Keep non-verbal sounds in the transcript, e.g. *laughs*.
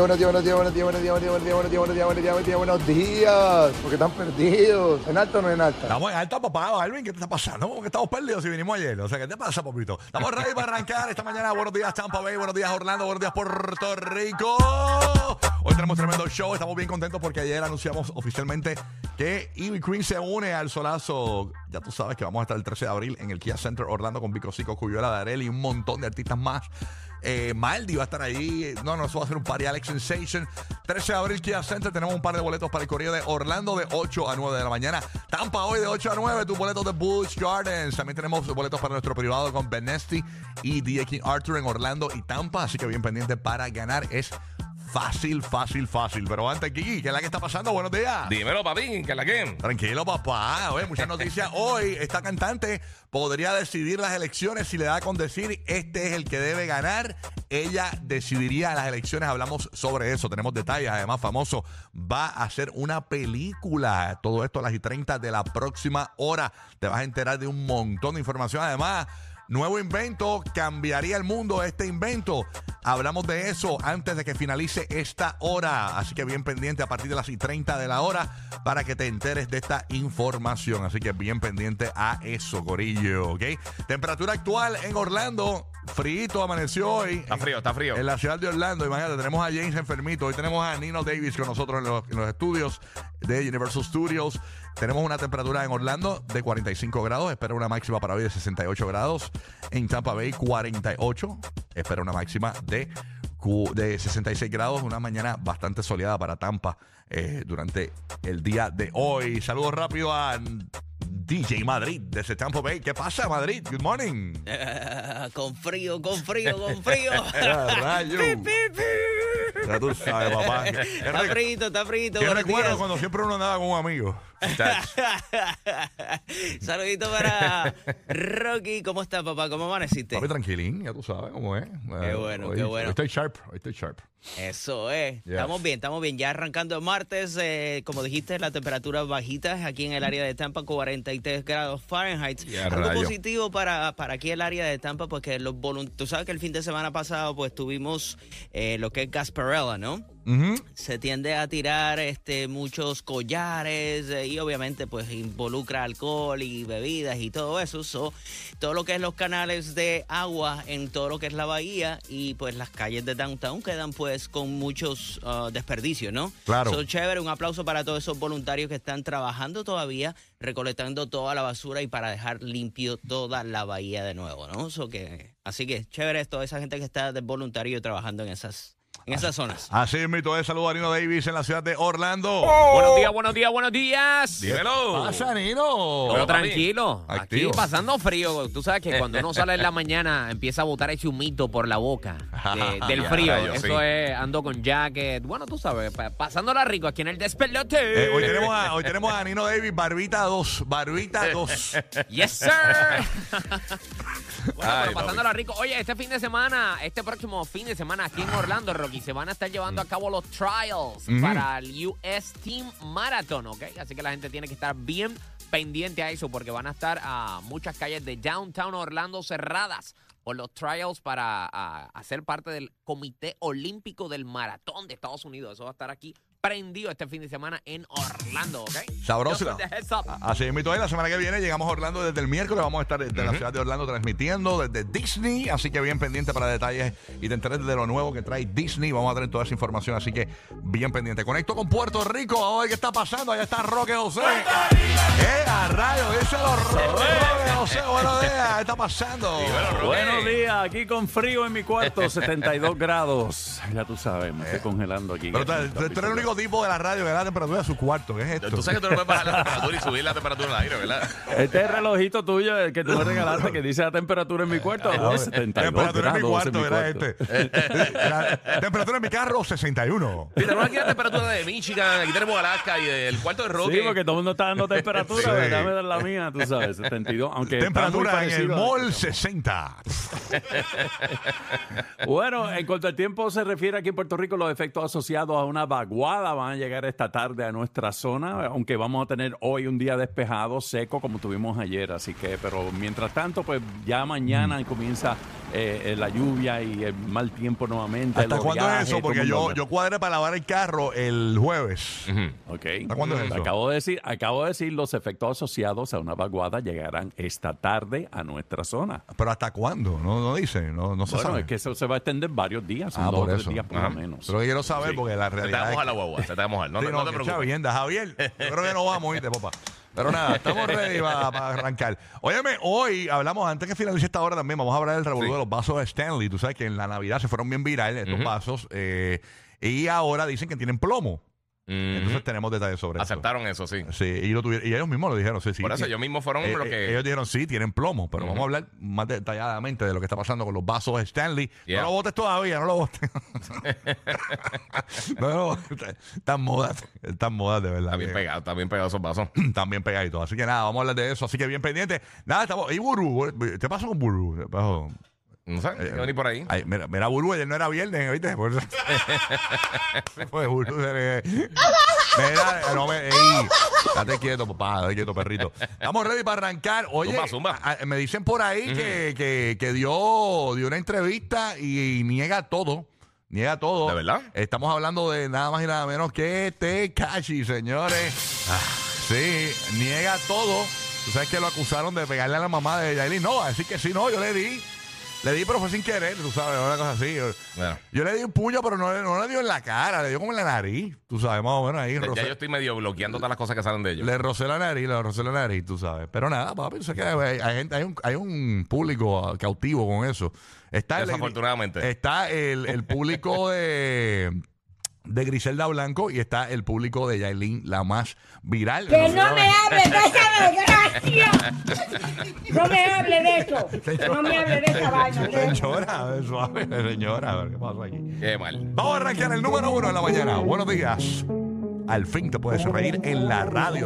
buenos días, buenos días, buenos días, buenos días, buenos días, buenos días, buenos días, buenos días, buenos días. Porque están perdidos. ¿En alto o no en alta? Estamos en alta, papá. Alvin, ¿qué te está pasando? ¿Cómo que estamos perdidos si vinimos ayer? O sea, ¿qué te pasa, papito? Estamos ready para arrancar esta mañana. Buenos días, Tampa Bay. Buenos días, Orlando. Buenos días, Puerto Rico. Hoy tenemos tremendo show. Estamos bien contentos porque ayer anunciamos oficialmente que Ivy Queen se une al solazo. Ya tú sabes que vamos a estar el 13 de abril en el Kia Center Orlando con Vico Cico, Cuyuela, Darel y un montón de artistas más. Eh, Maldi va a estar ahí. No, no, eso va a ser un party Alex Sensation. 13 de abril, Kia Center. Tenemos un par de boletos para el corrido de Orlando de 8 a 9 de la mañana. Tampa hoy de 8 a 9. Tus boletos de Busch Gardens. También tenemos boletos para nuestro privado con Benesty y DJ King Arthur en Orlando y Tampa. Así que bien pendiente para ganar. Es fácil, fácil, fácil. Pero antes, Kiki, ¿qué es la que está pasando? Buenos días. Dímelo, papi, que la que. Tranquilo, papá. Oye, muchas *laughs* noticias. Hoy esta cantante podría decidir las elecciones si le da con decir este es el que debe ganar. Ella decidiría las elecciones. Hablamos sobre eso. Tenemos detalles. Además, famoso va a hacer una película. Todo esto a las y 30 de la próxima hora. Te vas a enterar de un montón de información. Además, Nuevo invento, cambiaría el mundo este invento. Hablamos de eso antes de que finalice esta hora. Así que bien pendiente a partir de las y 30 de la hora para que te enteres de esta información. Así que bien pendiente a eso, Corillo, ¿ok? Temperatura actual en Orlando. Frío amaneció hoy. Está frío, está frío. En la ciudad de Orlando, imagínate, tenemos a James enfermito. Hoy tenemos a Nino Davis con nosotros en los, en los estudios de Universal Studios. Tenemos una temperatura en Orlando de 45 grados. Espera una máxima para hoy de 68 grados. En Tampa Bay, 48. Espera una máxima de, de 66 grados. Una mañana bastante soleada para Tampa eh, durante el día de hoy. Saludos rápido a DJ Madrid desde Tampa Bay. ¿Qué pasa, Madrid? Good morning. *laughs* con frío, con frío, con frío. *laughs* *laughs* Ya, tú sabes, papá. *laughs* Está frito, está frito. Buenos recuerdo días. cuando siempre uno andaba con un amigo. *laughs* Saludito para Rocky. ¿Cómo estás, papá? ¿Cómo amaneciste? Papi, tranquilín, ya tú sabes cómo es. Qué bueno, hoy, qué bueno. Hoy estoy sharp, hoy estoy sharp. Eso es. Yes. Estamos bien, estamos bien. Ya arrancando el martes, eh, como dijiste, la temperatura bajita aquí en el área de Tampa, 43 grados Fahrenheit. Algo rayo. positivo para, para aquí el área de Tampa, porque los voluntarios, tú sabes que el fin de semana pasado pues tuvimos eh, lo que es Gasparella, ¿no? Se tiende a tirar este muchos collares eh, y obviamente pues involucra alcohol y bebidas y todo eso. So, todo lo que es los canales de agua en todo lo que es la bahía y pues las calles de downtown quedan pues con muchos ah, desperdicios, ¿no? Claro. So, chévere, un aplauso para todos esos voluntarios que están trabajando todavía, recolectando toda la basura y para dejar limpio toda la bahía de nuevo, ¿no? So que, así que chévere toda esa gente que está de voluntario trabajando en esas, en esas zonas. Así es, mi todo saludo a Nino Davis en la ciudad de Orlando. Buenos días, buenos días, buenos días. Dímelo. pasa, Nino? Pero tranquilo, aquí pasando frío. Tú sabes que cuando uno sale en la *laughs* mañana empieza a botar ese humito por la boca de- del frío. rayos, Eso sí. es, ando con jacket. Bueno, tú sabes, pa- pasándola rico aquí en el despelote. Eh, hoy, tenemos a, hoy tenemos a Nino Davis, Barbita 2. Barbita 2. *laughs* Yes, sir. *laughs* bueno, Ay, pero pasándola rico. Oye, este fin de semana, este próximo fin de semana aquí en Orlando, Rocky, se van a estar llevando a cabo los trials para el US Team Marathon, ¿ok? Así que la gente tiene que estar bien pendiente a eso porque van a estar a muchas calles de Downtown Orlando cerradas por los trials para hacer parte del Comité Olímpico del Maratón de Estados Unidos. Eso va a estar aquí prendido este fin de semana en Orlando, ¿ok? Sabroso. Así es, mi todo. La semana que viene llegamos a Orlando desde el miércoles. Vamos a estar desde la ciudad de Orlando transmitiendo desde Disney. Así que bien pendiente para detalles y te enteres de lo nuevo que trae Disney. Vamos a tener toda esa información. Así que bien pendiente. Conecto con Puerto Rico. Vamos a ver qué está pasando. Allá está Roque José. ¡Eh, a rayo! Díselo, Roque José. Buenos días. ¿Qué está pasando? Buenos días, aquí con frío en mi cuarto, *laughs* 72 grados. Ya tú sabes, me estoy congelando aquí. Pero tú, tú eres el único tipo de la radio que da la temperatura de su cuarto. ¿Qué es esto? Tú sabes que tú no puedes bajar la temperatura y subir la temperatura el aire, ¿verdad? Este relojito tuyo, el que tú me regalaste, que dice la temperatura en mi cuarto, Ah, oh, 72 temperatura en mi cuarto, era este. La temperatura en mi carro, 61. Sí, tenemos aquí la temperatura de Michigan, aquí tenemos Alaska y el cuarto de Roque. Sí, porque todo el mundo está dando temperatura, Sí. dar la mía, tú sabes, 72, aunque Temperatura en el mall, 60. Bueno, en cuanto al tiempo se refiere aquí en Puerto Rico, los efectos asociados a una vaguada van a llegar esta tarde a nuestra zona, aunque vamos a tener hoy un día despejado, seco como tuvimos ayer. Así que, pero mientras tanto, pues ya mañana comienza eh, la lluvia y el mal tiempo nuevamente. ¿Hasta cuándo es eso? Porque yo, yo cuadré para lavar el carro el jueves. Ok. ¿Hasta cuándo es eso? Acabo de decir, acabo de decir, los efectos asociados a una vaguada llegarán esta tarde a nuestra zona. ¿Pero hasta cuándo? No, no dice, no, no se Bueno, sabe. es que eso se va a extender varios días, Ah, dos por o tres eso. días por lo menos. Pero quiero saber Sí. porque la te a realidad es que- la guagua, se te va a mojar. No, Sí, te- no, no te que preocupes. chavienda, Javier. Yo creo que no vamos a irte, papá. Pero nada, estamos ready para, arrancar. Óyeme, hoy hablamos, antes que finalice esta hora también, vamos a hablar del revolú Sí. de los vasos de Stanley. Tú sabes que en la Navidad se fueron bien virales estos vasos. eh, y ahora dicen que tienen plomo. Ujú. Entonces tenemos detalles sobre Aceptaron eso, sí. eso. Sí, y, lo tuvieron- y ellos mismos lo dijeron. Sí, sí, Por eso sí. ellos mismos fueron Eh, los eh, que... ellos dijeron sí, tienen plomo, pero vamos a hablar más detalladamente de lo que está pasando con los vasos de Stanley. Yeah. No lo votes todavía, no lo votes. *laughs* no, no, está- están modas, están modas de verdad. Está bien que- pegado, está bien pegado esos vasos. *clears throat* están bien pegaditos. Así que nada, vamos a hablar de eso. Así que bien pendiente. Nada, estamos. ¿Y Burú? ¿Qué pasó con Burú? ¿Qué pasó? No sé, Eh, ni por ahí. Ay, mira, mira, ayer no era viernes, ¿viste? Por eso- *laughs* se le- Mira, no me. ey, Date quieto, papá, date quieto, perrito. Estamos ready para arrancar. Oye, Zumba, zumba. a- a- me dicen por ahí que, que, que dio, dio una entrevista y, niega todo. Niega todo. ¿De verdad? Estamos hablando de nada más y nada menos que Tekashi, señores. Ah, sí, niega todo. Tú sabes que lo acusaron de pegarle a la mamá de Yailin. No, así que sí, no, yo le di. Le di, pero fue sin querer, tú sabes, una cosa así. Bueno. Yo le di un puño, pero no, le- no le dio en la cara, le dio como en la nariz. Tú sabes, más o menos ahí. Ya, rocé- ya yo estoy medio bloqueando todas las cosas que salen de ellos. le rocé la nariz, le rocé la nariz, tú sabes. Pero nada, papi, tú sabes que hay, hay gente, hay un, hay un público cautivo con eso. Está el, Desafortunadamente. está el, el público de, de Griselda Blanco y está el público de Yailin, la más viral. Que no me hable No me hable de eso. No me hable de esa vaina. Señora, suave, señora, a ver qué pasó aquí. Qué mal. Vamos a arrancar el número uno de la mañana. Buenos días. Al fin te puedes reír en la radio.